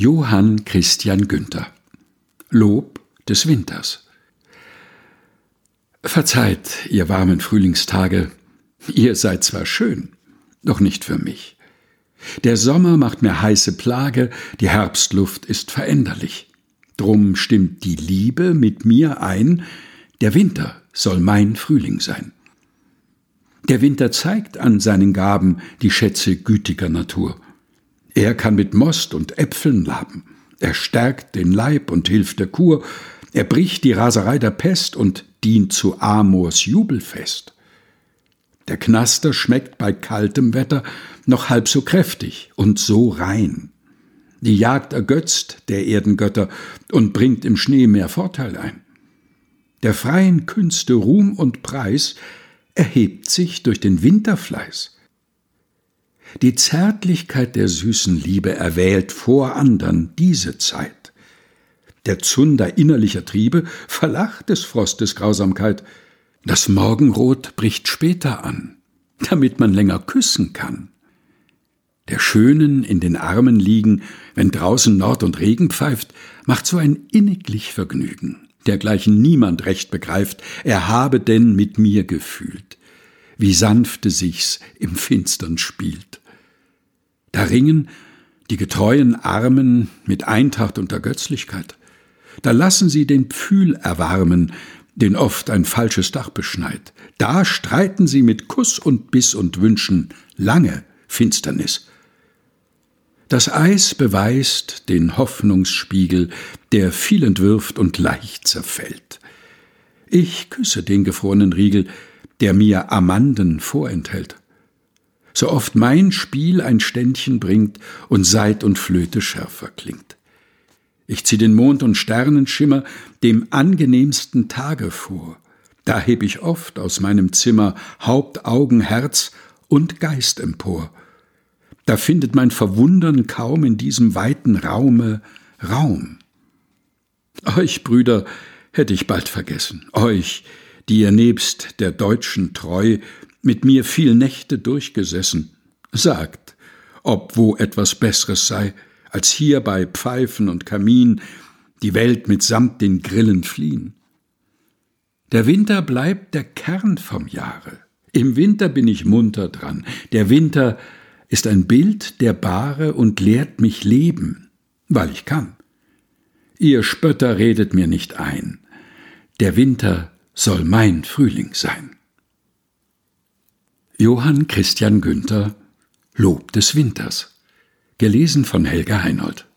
Johann Christian Günther Lob des Winters Verzeiht, ihr warmen Frühlingstage, ihr seid zwar schön, doch nicht für mich. Der Sommer macht mir heiße Plage, die Herbstluft ist veränderlich. Drum stimmt die Liebe mit mir ein, der Winter soll mein Frühling sein. Der Winter zeigt an seinen Gaben die Schätze gütiger Natur. Er kann mit Most und Äpfeln laben. Er stärkt den Leib und hilft der Kur. Er bricht die Raserei der Pest und dient zu Amors Jubelfest. Der Knaster schmeckt bei kaltem Wetter noch halb so kräftig und so rein. Die Jagd ergötzt der Erdengötter und bringt im Schnee mehr Vorteil ein. Der freien Künste Ruhm und Preis erhebt sich durch den Winterfleiß. Die Zärtlichkeit der süßen Liebe erwählt vor andern diese Zeit. Der Zunder innerlicher Triebe verlacht des Frostes Grausamkeit. Das Morgenrot bricht später an, damit man länger küssen kann. Der Schönen in den Armen liegen, wenn draußen Nord und Regen pfeift, macht so ein inniglich Vergnügen, dergleichen niemand recht begreift, er habe denn mit mir gefühlt, wie sanfte sich's im Finstern spielt. Da ringen die getreuen Armen mit Eintracht und Ergötzlichkeit. Da lassen sie den Pfühl erwarmen, den oft ein falsches Dach beschneit. Da streiten sie mit Kuss und Biss und wünschen lange Finsternis. Das Eis beweist den Hoffnungsspiegel, der viel entwirft und leicht zerfällt. Ich küsse den gefrorenen Riegel, der mir Amanden vorenthält so oft mein Spiel ein Ständchen bringt und Seit und Flöte schärfer klingt. Ich zieh den Mond und Sternenschimmer dem angenehmsten Tage vor. Da heb ich oft aus meinem Zimmer Haupt, Augen, Herz und Geist empor. Da findet mein Verwundern kaum in diesem weiten Raume Raum. Euch, Brüder, hätte ich bald vergessen, euch, die ihr nebst der Deutschen treu mit mir viel Nächte durchgesessen. Sagt, ob wo etwas Besseres sei, als hier bei Pfeifen und Kamin die Welt mitsamt den Grillen fliehen. Der Winter bleibt der Kern vom Jahre. Im Winter bin ich munter dran. Der Winter ist ein Bild der Bahre und lehrt mich leben, weil ich kann. Ihr Spötter redet mir nicht ein. Der Winter soll mein Frühling sein. Johann Christian Günther Lob des Winters. Gelesen von Helga Heinold